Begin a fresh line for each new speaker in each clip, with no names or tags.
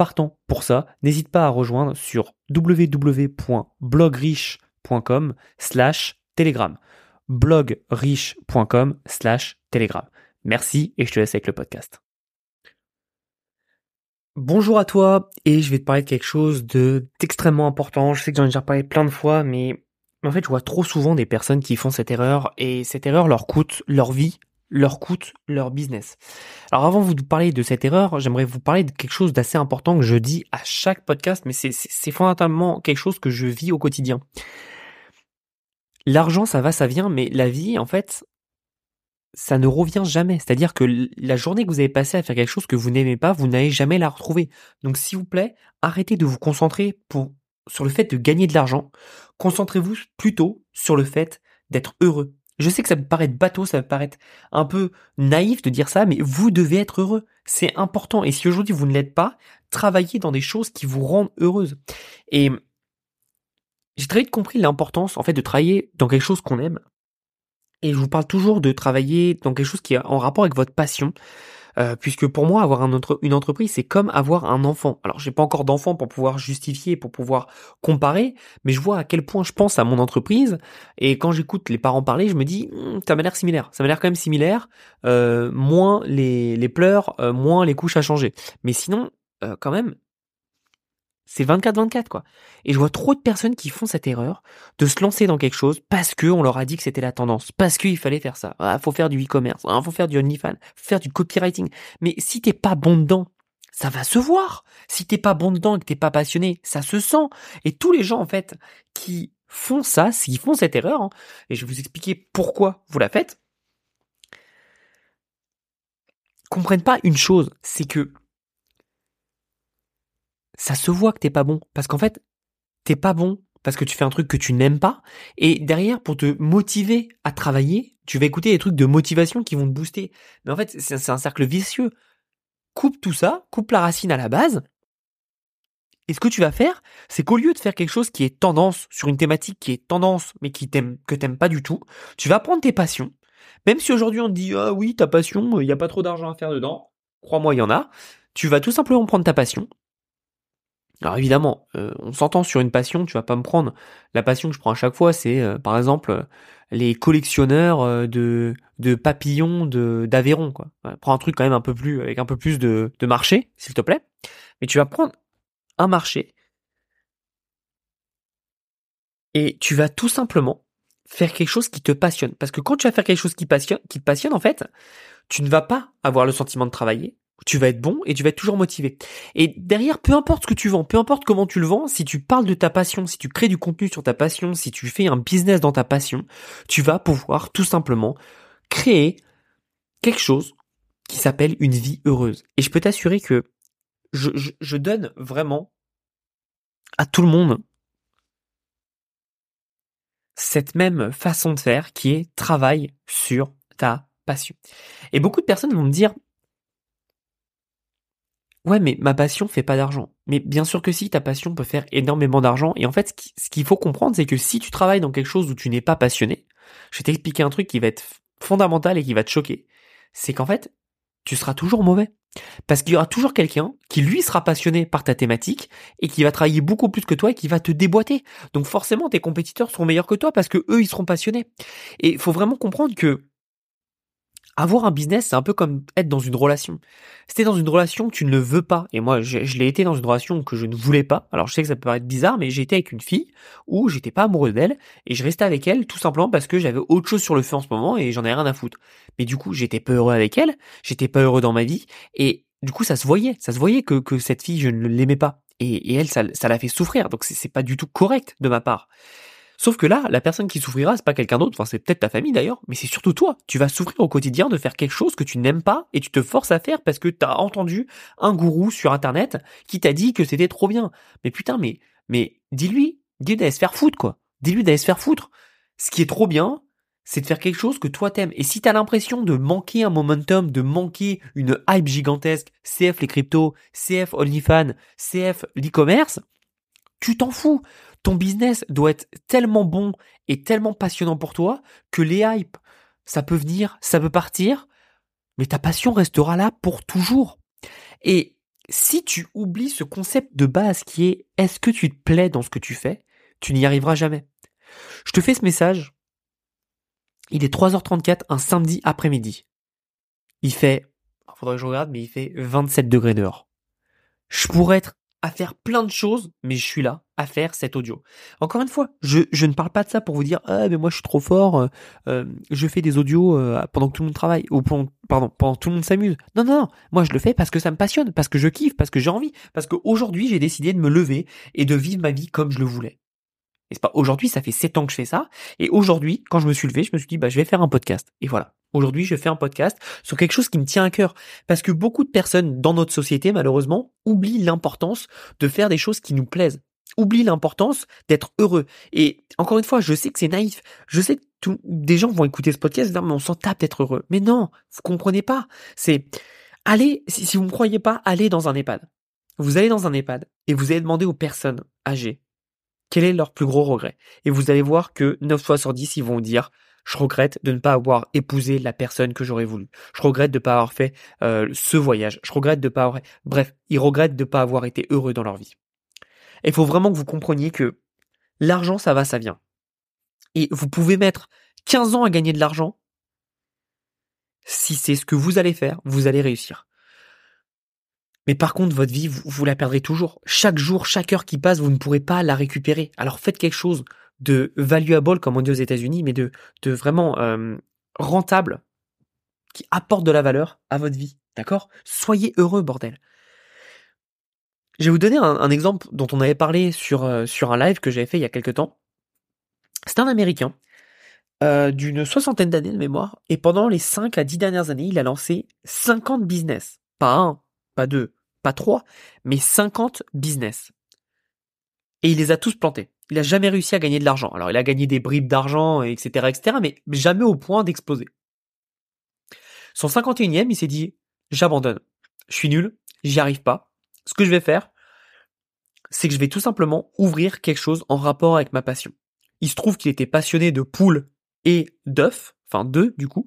partant pour ça, n'hésite pas à rejoindre sur www.blogriche.com slash telegram. blogriche.com telegram. Merci et je te laisse avec le podcast. Bonjour à toi et je vais te parler de quelque chose de d'extrêmement important. Je sais que j'en ai déjà parlé plein de fois, mais en fait, je vois trop souvent des personnes qui font cette erreur et cette erreur leur coûte leur vie, leur coûte leur business. Alors avant de vous parler de cette erreur, j'aimerais vous parler de quelque chose d'assez important que je dis à chaque podcast, mais c'est fondamentalement quelque chose que je vis au quotidien. L'argent, ça va, ça vient, mais la vie, en fait, ça ne revient jamais. C'est-à-dire que la journée que vous avez passée à faire quelque chose que vous n'aimez pas, vous n'allez jamais la retrouver. Donc s'il vous plaît, arrêtez de vous concentrer pour, sur le fait de gagner de l'argent. Concentrez-vous plutôt sur le fait d'être heureux. Je sais que ça peut paraître bateau, ça peut paraître un peu naïf de dire ça, mais vous devez être heureux. C'est important. Et si aujourd'hui vous ne l'êtes pas, travaillez dans des choses qui vous rendent heureuse. Et j'ai très vite compris l'importance, en fait, de travailler dans quelque chose qu'on aime. Et je vous parle toujours de travailler dans quelque chose qui est en rapport avec votre passion. Euh, puisque pour moi, avoir un une entreprise, c'est comme avoir un enfant. Alors, j'ai pas encore d'enfant pour pouvoir justifier, pour pouvoir comparer, mais je vois à quel point je pense à mon entreprise. Et quand j'écoute les parents parler, je me dis, hm, ça m'a l'air similaire. Ça m'a l'air quand même similaire. Euh, moins les, les pleurs, euh, moins les couches à changer. Mais sinon, quand même, c'est 24-24 quoi. Et je vois trop de personnes qui font cette erreur de se lancer dans quelque chose parce que on leur a dit que c'était la tendance, parce qu'il fallait faire ça. Ah, faut faire du e-commerce, ah, faut faire du OnlyFans, faut faire du copywriting. Mais si t'es pas bon dedans, ça va se voir. Si t'es pas bon dedans et que t'es pas passionné, ça se sent. Et tous les gens en fait qui font ça, s'ils font cette erreur, hein, et je vais vous expliquer pourquoi vous la faites, comprennent pas une chose, c'est que ça se voit que t'es pas bon. Parce qu'en fait, t'es pas bon parce que tu fais un truc que tu n'aimes pas. Et derrière, pour te motiver à travailler, tu vas écouter des trucs de motivation qui vont te booster. Mais en fait, c'est un cercle vicieux. Coupe tout ça, coupe la racine à la base. Et ce que tu vas faire, c'est qu'au lieu de faire quelque chose qui est tendance sur une thématique qui est tendance, mais qui t'aime, que t'aimes pas du tout, tu vas prendre tes passions. Même si aujourd'hui on te dit, ah oui, ta passion, il n'y a pas trop d'argent à faire dedans. Crois-moi, il y en a. Tu vas tout simplement prendre ta passion alors évidemment, euh, on s'entend sur une passion, tu vas pas me prendre. La passion que je prends à chaque fois, c'est euh, par exemple les collectionneurs euh, de, de papillons de d'Aveyron. Prends un truc quand même un peu plus avec un peu plus de, de marché, s'il te plaît. Mais tu vas prendre un marché et tu vas tout simplement faire quelque chose qui te passionne. Parce que quand tu vas faire quelque chose qui, passionne, qui te passionne, en fait, tu ne vas pas avoir le sentiment de travailler, tu vas être bon et tu vas être toujours motivé. Et derrière, peu importe ce que tu vends, peu importe comment tu le vends, si tu parles de ta passion, si tu crées du contenu sur ta passion, si tu fais un business dans ta passion, tu vas pouvoir tout simplement créer quelque chose qui s'appelle une vie heureuse. Et je peux t'assurer que je, donne vraiment à tout le monde cette même façon de faire qui est travail sur ta passion. Et beaucoup de personnes vont me dire, Ouais, mais ma passion fait pas d'argent. Mais bien sûr que si, ta passion peut faire énormément d'argent. Et en fait, ce qu'il faut comprendre, c'est que si tu travailles dans quelque chose où tu n'es pas passionné, je vais t'expliquer un truc qui va être fondamental et qui va te choquer. C'est qu'en fait, tu seras toujours mauvais. Parce qu'il y aura toujours quelqu'un qui lui sera passionné par ta thématique et qui va travailler beaucoup plus que toi et qui va te déboîter. Donc forcément, tes compétiteurs seront meilleurs que toi parce que eux, ils seront passionnés. Et il faut vraiment comprendre que avoir un business, c'est un peu comme être dans une relation. Si t'es dans une relation que tu ne veux pas, et moi je, l'ai été dans une relation que je ne voulais pas, alors je sais que ça peut paraître bizarre, mais été avec une fille où j'étais pas amoureux d'elle, et je restais avec elle tout simplement parce que j'avais autre chose sur le feu en ce moment et j'en ai rien à foutre. Mais du coup, j'étais pas heureux avec elle, j'étais pas heureux dans ma vie, et du coup ça se voyait, ça se voyait que, cette fille, je ne l'aimais pas. Et, elle, ça, ça l'a fait souffrir, donc c'est pas du tout correct de ma part. Sauf que là, la personne qui souffrira, c'est pas quelqu'un d'autre, enfin c'est peut-être ta famille d'ailleurs, mais c'est surtout toi. Tu vas souffrir au quotidien de faire quelque chose que tu n'aimes pas et tu te forces à faire parce que t'as entendu un gourou sur internet qui t'a dit que c'était trop bien. Mais putain, mais, mais dis-lui, Dis-lui d'aller se faire foutre, quoi. Dis-lui d'aller se faire foutre. Ce qui est trop bien, c'est de faire quelque chose que toi t'aimes. Et si t'as l'impression de manquer un momentum, de manquer une hype gigantesque, CF les cryptos, CF OnlyFans, CF l'e-commerce, tu t'en fous. Ton business doit être tellement bon et tellement passionnant pour toi que les hypes, ça peut venir, ça peut partir, mais ta passion restera là pour toujours. Et si tu oublies ce concept de base qui est est-ce que tu te plais dans ce que tu fais, tu n'y arriveras jamais. Je te fais ce message. Il est 3h34 un samedi après-midi. Il fait, faudrait que je regarde, mais il fait 27 degrés dehors. Je pourrais être à faire plein de choses, mais je suis là à faire cet audio. Encore une fois, je, ne parle pas de ça pour vous dire ah mais moi je suis trop fort, euh, euh, je fais des audios euh, pendant que tout le monde travaille ou pendant, pendant que tout le monde s'amuse. Non non non, moi je le fais parce que ça me passionne, parce que je kiffe, parce que j'ai envie, parce qu'aujourd'hui j'ai décidé de me lever et de vivre ma vie comme je le voulais. Et c'est pas aujourd'hui, ça fait sept ans que je fais ça. Et aujourd'hui, quand je me suis levé, je me suis dit bah je vais faire un podcast. Et voilà. Aujourd'hui, je fais un podcast sur quelque chose qui me tient à cœur. Parce que beaucoup de personnes dans notre société, malheureusement, oublient l'importance de faire des choses qui nous plaisent. Oublient l'importance d'être heureux. Et encore une fois, je sais que c'est naïf. Je sais que tout, des gens vont écouter ce podcast et dire, mais on s'en tape d'être heureux. Mais non, vous comprenez pas. C'est, allez, si, si vous me croyez pas, allez dans un EHPAD. Vous allez dans un EHPAD et vous allez demander aux personnes âgées quel est leur plus gros regret? Et vous allez voir que 9 fois sur 10, ils vont dire, je regrette de ne pas avoir épousé la personne que j'aurais voulu. Je regrette de ne pas avoir fait euh, ce voyage. Je regrette de pas avoir... Bref, ils regrettent de ne pas avoir été heureux dans leur vie. Il faut vraiment que vous compreniez que l'argent, ça va, ça vient. Et vous pouvez mettre 15 ans à gagner de l'argent. Si c'est ce que vous allez faire, vous allez réussir. Mais par contre, votre vie, vous, la perdrez toujours. Chaque jour, chaque heure qui passe, vous ne pourrez pas la récupérer. Alors faites quelque chose de valuable, comme on dit aux États-Unis, mais de, de vraiment euh, rentable, qui apporte de la valeur à votre vie. D'accord? Soyez heureux, bordel. Je vais vous donner un, exemple dont on avait parlé sur, euh, sur un live que j'avais fait il y a quelques temps. C'est un Américain euh, d'une soixantaine d'années de mémoire, et pendant les 5 à 10 dernières années, il a lancé 50 business. Pas un, pas deux, pas trois, mais 50 business. Et il les a tous plantés il a jamais réussi à gagner de l'argent. Alors il a gagné des bribes d'argent, etc., etc., mais jamais au point d'exploser. Son 51e, il s'est dit, j'abandonne. Je suis nul, j'y arrive pas. Ce que je vais faire, c'est que je vais tout simplement ouvrir quelque chose en rapport avec ma passion. Il se trouve qu'il était passionné de poules et d'œufs, enfin d'œufs du coup.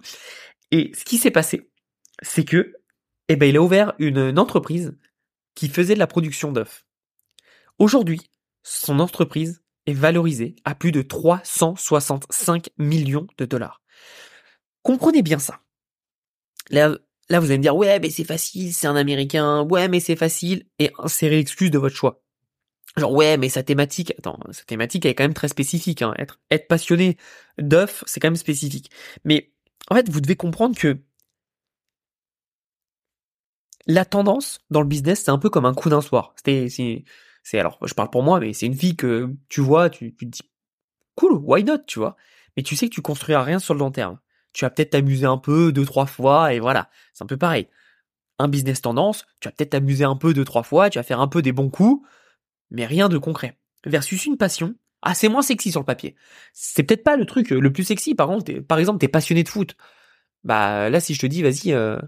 Et ce qui s'est passé, c'est que, eh ben, il a ouvert une, entreprise qui faisait de la production d'œufs. Aujourd'hui, son entreprise est valorisé à plus de 365 millions de dollars. Comprenez bien ça. Là, là vous allez me dire, ouais, mais c'est facile, c'est un Américain, ouais, mais c'est facile, et insérez l'excuse de votre choix. Genre, ouais, mais sa thématique, attends, sa thématique, elle est quand même très spécifique, hein. Être, être passionné d'œufs, c'est quand même spécifique. Mais, en fait, vous devez comprendre que la tendance dans le business, c'est un peu comme un coup d'un soir. C'était, c'est alors, je parle pour moi, mais c'est une vie que tu vois, tu, tu te dis cool, why not, tu vois? Mais tu sais que tu construiras rien sur le long terme. Tu vas peut-être t'amuser un peu deux trois fois et voilà, c'est un peu pareil. Un business tendance, tu vas peut-être t'amuser un peu deux trois fois, tu vas faire un peu des bons coups, mais rien de concret. Versus une passion, ah c'est moins sexy sur le papier. C'est peut-être pas le truc le plus sexy. Par contre, par exemple, t'es passionné de foot. Bah là, si je te dis, vas-y, euh,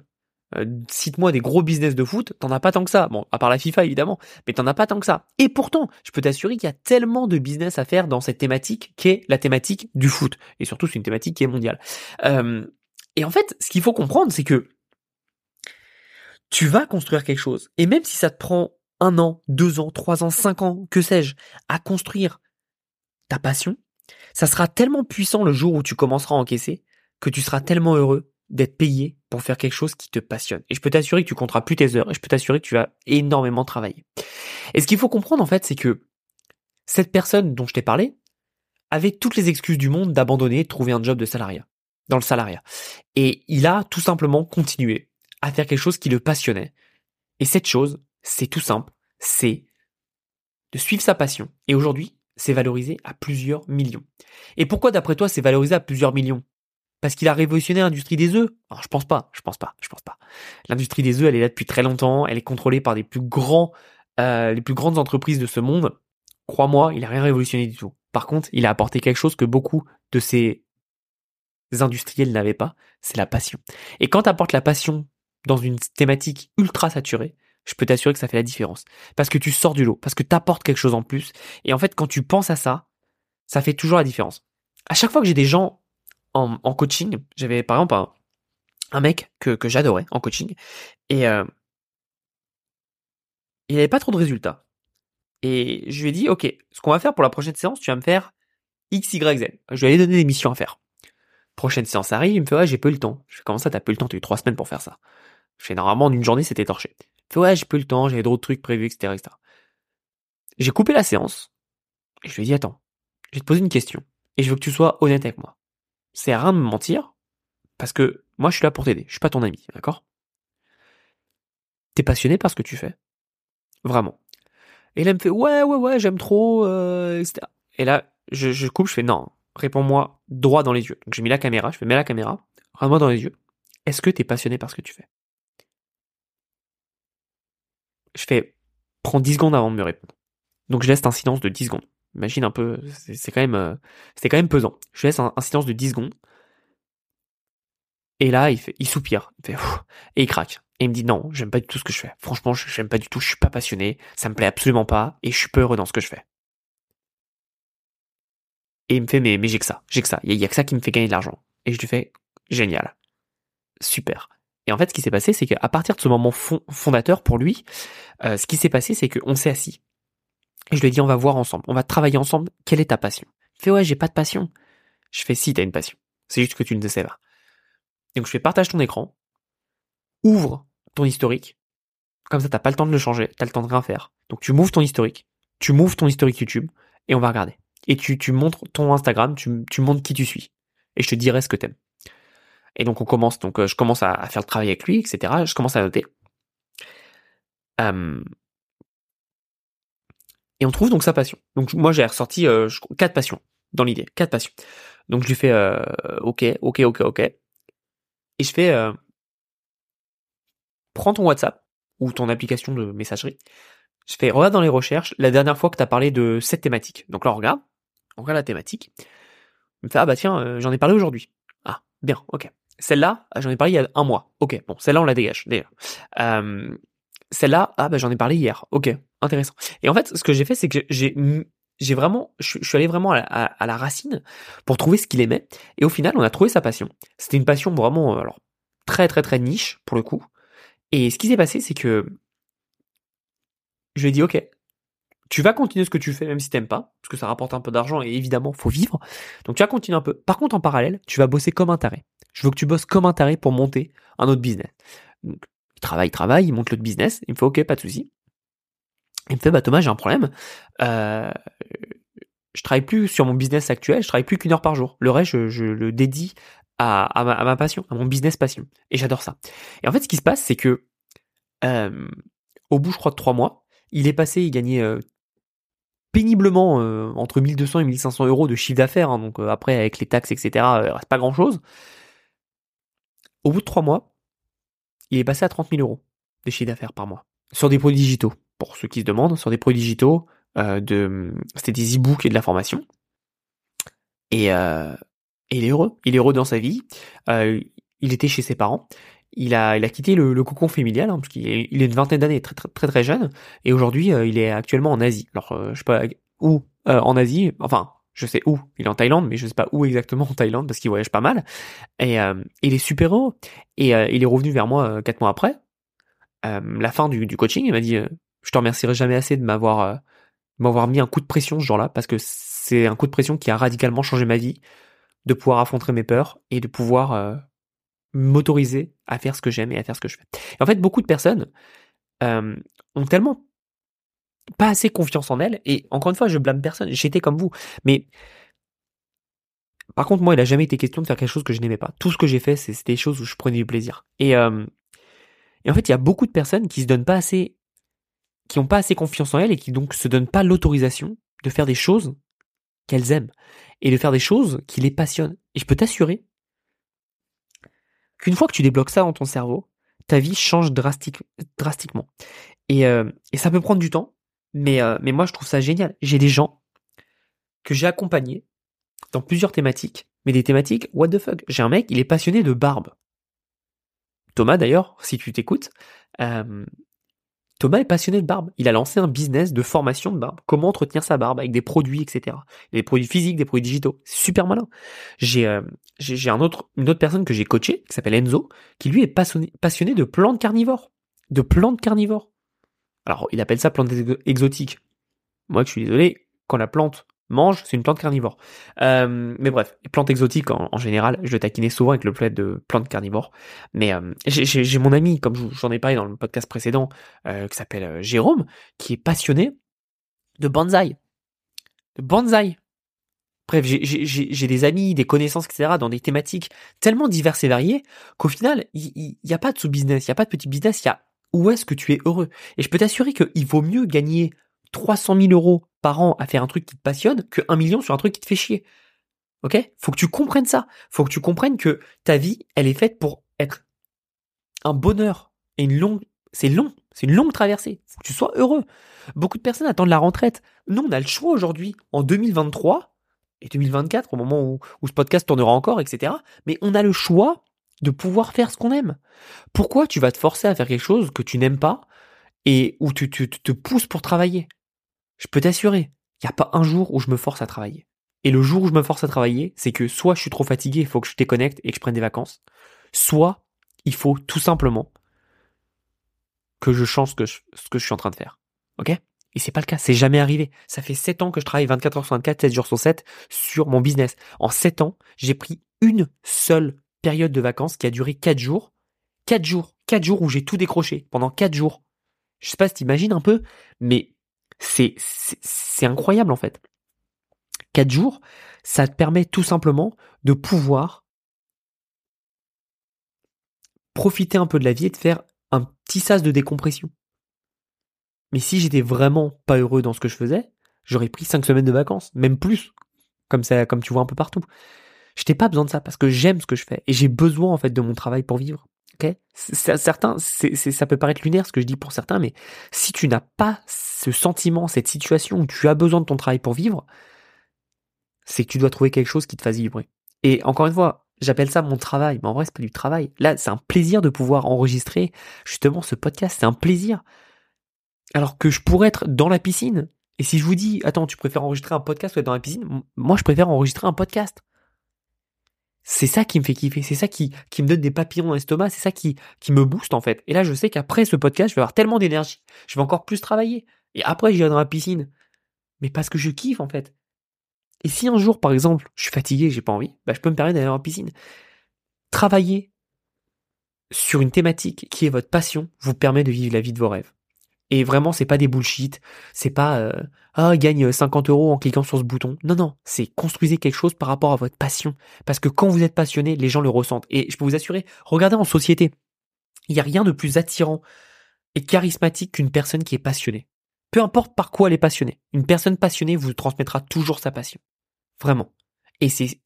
euh, cite-moi des gros business de foot, t'en as pas tant que ça. Bon, à part la FIFA évidemment, mais t'en as pas tant que ça. Et pourtant, je peux t'assurer qu'il y a tellement de business à faire dans cette thématique qu'est la thématique du foot. Et surtout, c'est une thématique qui est mondiale. Euh, et en fait, ce qu'il faut comprendre, c'est que tu vas construire quelque chose. Et même si ça te prend un an, deux ans, trois ans, cinq ans, que sais-je, à construire ta passion, ça sera tellement puissant le jour où tu commenceras à encaisser que tu seras tellement heureux d'être payé faire quelque chose qui te passionne. Et je peux t'assurer que tu compteras plus tes heures et je peux t'assurer que tu vas énormément travailler. Et ce qu'il faut comprendre en fait, c'est que cette personne dont je t'ai parlé avait toutes les excuses du monde d'abandonner de trouver un job de salariat, dans le salariat. Et il a tout simplement continué à faire quelque chose qui le passionnait. Et cette chose, c'est tout simple, c'est de suivre sa passion. Et aujourd'hui, c'est valorisé à plusieurs millions. Et pourquoi d'après toi c'est valorisé à plusieurs millions? Parce qu'il a révolutionné l'industrie des œufs Alors je pense pas, je pense pas, je pense pas. L'industrie des œufs, elle est là depuis très longtemps, elle est contrôlée par plus grands, euh, les plus grandes entreprises de ce monde. crois-moi, il a rien révolutionné du tout. Par contre, il a apporté quelque chose que beaucoup de ces industriels n'avaient pas, c'est la passion. Et quand apportes la passion dans une thématique ultra saturée, je peux t'assurer que ça fait la différence. Parce que tu sors du lot, parce que tu apportes quelque chose en plus. Et en fait, quand tu penses à ça, ça fait toujours la différence. À chaque fois que j'ai des gens en, coaching, j'avais par exemple un, mec que, j'adorais en coaching, et euh, il n'avait pas trop de résultats. Et je lui ai dit, ok, ce qu'on va faire pour la prochaine séance, tu vas me faire X, Y, Z. Je lui ai donné des missions à faire. Prochaine séance arrive, il me fait, ouais, j'ai peu le temps. Je fais, comment ça, t'as peu le temps? T'as eu trois semaines pour faire ça. Je fais, normalement, en une journée, c'était torché. Il me fait, ouais, j'ai peu le temps, j'avais d'autres trucs prévus, etc., etc. J'ai coupé la séance. Et je lui ai dit, attends, je vais te poser une question. Et je veux que tu sois honnête avec moi. C'est rien de me mentir. Parce que moi, je suis là pour t'aider. Je suis pas ton ami, d'accord? T'es passionné par ce que tu fais? Vraiment. Et là, elle me fait, ouais, ouais, ouais, j'aime trop, euh, etc. Et là, je, coupe, je fais, non, réponds-moi droit dans les yeux. Donc, j'ai mis la caméra, je mets la caméra, regarde-moi dans les yeux. Est-ce que t'es passionné par ce que tu fais? Je fais, prends 10 secondes avant de me répondre. Donc, je laisse un silence de 10 secondes. Imagine un peu, c'est quand même, euh, c'était quand même pesant. Je laisse un, silence de 10 secondes. Et là, il fait, il soupire, il fait, et il craque. Et il me dit non, j'aime pas du tout ce que je fais. Franchement, j'aime pas du tout, je suis pas passionné, ça me plaît absolument pas, et je suis peu dans ce que je fais. Et il me fait mais, mais j'ai que ça, j'ai que ça, il y, a que ça qui me fait gagner de l'argent. Et je lui fais génial, super. Et en fait, ce qui s'est passé, c'est qu'à partir de ce moment fondateur pour lui, euh, ce qui s'est passé, c'est qu'on s'est assis. Et je lui ai dit, on va voir ensemble, on va travailler ensemble, quelle est ta passion? Il fait, ouais, j'ai pas de passion. Je fais, si, t'as une passion. C'est juste que tu ne sais pas. Donc je fais, partage ton écran, ouvre ton historique. Comme ça, t'as pas le temps de le changer, t'as le temps de rien faire. Donc tu m'ouvres ton historique, tu m'ouvres ton historique YouTube, et on va regarder. Et tu, tu montres ton Instagram, tu, tu montres qui tu suis. Et je te dirai ce que t'aimes. Et donc on commence, donc euh, je commence à, faire le travail avec lui, etc. Je commence à noter. Et on trouve donc sa passion. Donc moi j'ai ressorti euh, quatre passions dans l'idée, quatre passions. Donc je lui fais euh, ok, ok, ok, ok. Et je fais euh, prends ton WhatsApp ou ton application de messagerie. Je fais regarde dans les recherches la dernière fois que tu as parlé de cette thématique. Donc là on regarde, on regarde la thématique. Il me fait ah bah tiens euh, j'en ai parlé aujourd'hui. Ah bien, ok. Celle-là j'en ai parlé il y a un mois. Ok bon celle-là on la dégage d'ailleurs. Euh, celle-là, ah bah j'en ai parlé hier. Ok, intéressant. Et en fait, ce que j'ai fait, c'est que j'ai j'ai vraiment, je, suis allé vraiment à la, racine pour trouver ce qu'il aimait. Et au final, on a trouvé sa passion. C'était une passion vraiment, euh, alors très très très niche pour le coup. Et ce qui s'est passé, c'est que je lui ai dit, ok, tu vas continuer ce que tu fais même si t'aimes pas, parce que ça rapporte un peu d'argent et évidemment faut vivre. Donc tu vas continuer un peu. Par contre, en parallèle, tu vas bosser comme un taré. Je veux que tu bosses comme un taré pour monter un autre business. Donc, il travaille, il travaille, il monte le business. Il me fait ok, pas de souci. Il me fait bah Thomas, j'ai un problème. Euh, je travaille plus sur mon business actuel, je travaille plus qu'une heure par jour. Le reste, je, le dédie à, ma, passion, à mon business passion. Et j'adore ça. Et en fait, ce qui se passe, c'est que euh, au bout, je crois, de trois mois, il est passé, il gagnait euh, péniblement euh, entre 1200 et 1500 euros de chiffre d'affaires. Hein. donc après, avec les taxes, etc., il reste pas grand-chose. Au bout de trois mois, il est passé à 30 000 euros de chiffre d'affaires par mois sur des produits digitaux. Pour ceux qui se demandent, sur des produits digitaux, euh, c'était des e-books et de la formation. Et, euh, il est heureux. Il est heureux dans sa vie. Euh, il était chez ses parents. Il a, quitté le, cocon familial, hein, parce qu'il est, il est une vingtaine d'années, très, très très très jeune. Et aujourd'hui, il est actuellement en Asie. Alors, je sais pas où en Asie. Enfin, je sais où. Il est en Thaïlande, mais je sais pas où exactement en Thaïlande parce qu'il voyage pas mal. Et il est super heureux. Et il est revenu vers moi quatre mois après, la fin du, coaching. Il m'a dit Je te remercierai jamais assez de m'avoir m'avoir mis un coup de pression ce jour-là parce que c'est un coup de pression qui a radicalement changé ma vie, de pouvoir affronter mes peurs et de pouvoir m'autoriser à faire ce que j'aime et à faire ce que je fais. Et en fait, beaucoup de personnes ont tellement pas assez confiance en elle. Et encore une fois, je blâme personne. J'étais comme vous. Mais par contre, moi, il a jamais été question de faire quelque chose que je n'aimais pas. Tout ce que j'ai fait, c'était des choses où je prenais du plaisir. Et, euh, et en fait, il y a beaucoup de personnes qui se donnent pas assez, qui ont pas assez confiance en elles et qui donc se donnent pas l'autorisation de faire des choses qu'elles aiment et de faire des choses qui les passionnent. Et je peux t'assurer qu'une fois que tu débloques ça dans ton cerveau, ta vie change drastiquement. Et, euh, et ça peut prendre du temps, Mais, euh, mais moi, je trouve ça génial. J'ai des gens que j'ai accompagnés dans plusieurs thématiques, mais des thématiques what the fuck? J'ai un mec, il est passionné de barbe. Thomas d'ailleurs, si tu t'écoutes, euh, Thomas est passionné de barbe. Il a lancé un business de formation de barbe. Comment entretenir sa barbe avec des produits, etc. Des produits physiques, des produits digitaux. Super malin. J'ai euh, j'ai un autre, une autre personne que j'ai coaché, qui s'appelle Enzo, qui lui est passionné, passionné de plantes carnivores. De plantes carnivores. Alors, il appelle ça plantes exotiques. Moi, je suis désolé, quand la plante mange, c'est une plante carnivore. Euh, mais bref, les plantes exotiques en, général, je le taquinais souvent avec le plat de plantes carnivores. Mais euh, j'ai mon ami, comme j'en ai parlé dans le podcast précédent, euh, qui s'appelle Jérôme, qui est passionné de bonsaï. De bonsaï. Bref, j'ai des amis, des connaissances, etc. dans des thématiques tellement diverses et variées qu'au final, il n'y a pas de sous-business, il n'y a pas de petit business, il y a où est-ce que tu es heureux. Et je peux t'assurer qu'il vaut mieux gagner 300 000 euros à faire un truc qui te passionne que 1 million sur un truc qui te fait chier. Ok? Faut que tu comprennes ça. Faut que tu comprennes que ta vie, elle est faite pour être un bonheur et une longue. C'est long. C'est une longue traversée. Faut que tu sois heureux. Beaucoup de personnes attendent la retraite. Nous, on a le choix aujourd'hui, en 2023 et 2024, au moment où, ce podcast tournera encore, etc. Mais on a le choix de pouvoir faire ce qu'on aime. Pourquoi tu vas te forcer à faire quelque chose que tu n'aimes pas et où tu te pousses pour travailler? Je peux t'assurer, il n'y a pas un jour où je me force à travailler. Et le jour où je me force à travailler, c'est que soit je suis trop fatigué, il faut que je déconnecte et que je prenne des vacances, soit il faut tout simplement que je change ce que je, suis en train de faire. Ok? Et c'est pas le cas, c'est jamais arrivé. Ça fait 7 ans que je travaille 24 heures sur 24, 7 jours sur 7 sur mon business. En 7 ans, j'ai pris une seule période de vacances qui a duré 4 jours. 4 jours. 4 jours où j'ai tout décroché. Pendant 4 jours. Je sais pas si t'imagines un peu, mais c'est, incroyable en fait. Quatre jours, ça te permet tout simplement de pouvoir profiter un peu de la vie et de faire un petit sas de décompression. Mais si j'étais vraiment pas heureux dans ce que je faisais, j'aurais pris cinq semaines de vacances, même plus, comme ça, comme tu vois un peu partout. Je n'ai pas besoin de ça parce que j'aime ce que je fais et j'ai besoin en fait de mon travail pour vivre. Ok, certains, ça peut paraître lunaire ce que je dis pour certains, mais si tu n'as pas ce sentiment, cette situation où tu as besoin de ton travail pour vivre, c'est que tu dois trouver quelque chose qui te fasse vibrer. Et encore une fois, j'appelle ça mon travail, mais en vrai c'est pas du travail. Là, c'est un plaisir de pouvoir enregistrer justement ce podcast, c'est un plaisir. Alors que je pourrais être dans la piscine. Et si je vous dis, attends, tu préfères enregistrer un podcast ou être dans la piscine, moi je préfère enregistrer un podcast. C'est ça qui me fait kiffer, c'est ça qui, qui me donne des papillons dans l'estomac, c'est ça qui, qui me booste en fait. Et là, je sais qu'après ce podcast, je vais avoir tellement d'énergie, je vais encore plus travailler. Et après, j'irai dans la piscine. Mais parce que je kiffe en fait. Et si un jour, par exemple, je suis fatigué, j'ai pas envie, bah, je peux me permettre d'aller la piscine. Travailler sur une thématique qui est votre passion vous permet de vivre la vie de vos rêves. Et vraiment, c'est pas des bullshit. C'est pas euh, ah gagne 50 euros en cliquant sur ce bouton. Non non, c'est construisez quelque chose par rapport à votre passion. Parce que quand vous êtes passionné, les gens le ressentent. Et je peux vous assurer, regardez en société, il n'y a rien de plus attirant et charismatique qu'une personne qui est passionnée. Peu importe par quoi elle est passionnée, une personne passionnée vous transmettra toujours sa passion. Vraiment. Et c'est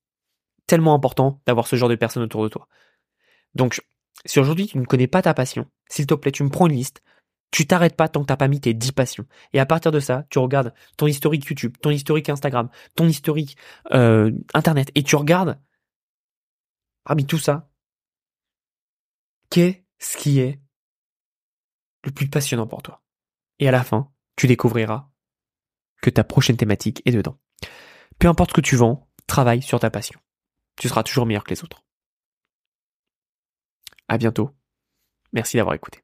tellement important d'avoir ce genre de personnes autour de toi. Donc, si aujourd'hui tu ne connais pas ta passion, s'il te plaît, tu me prends une liste, tu t'arrêtes pas tant que t'as pas mis tes 10 passions. Et à partir de ça, tu regardes ton historique YouTube, ton historique Instagram, ton historique euh, Internet, et tu regardes, parmi tout ça, qu'est-ce qui est le plus passionnant pour toi? Et à la fin, tu découvriras que ta prochaine thématique est dedans. Peu importe ce que tu vends, travaille sur ta passion. Tu seras toujours meilleur que les autres. À bientôt. Merci d'avoir écouté.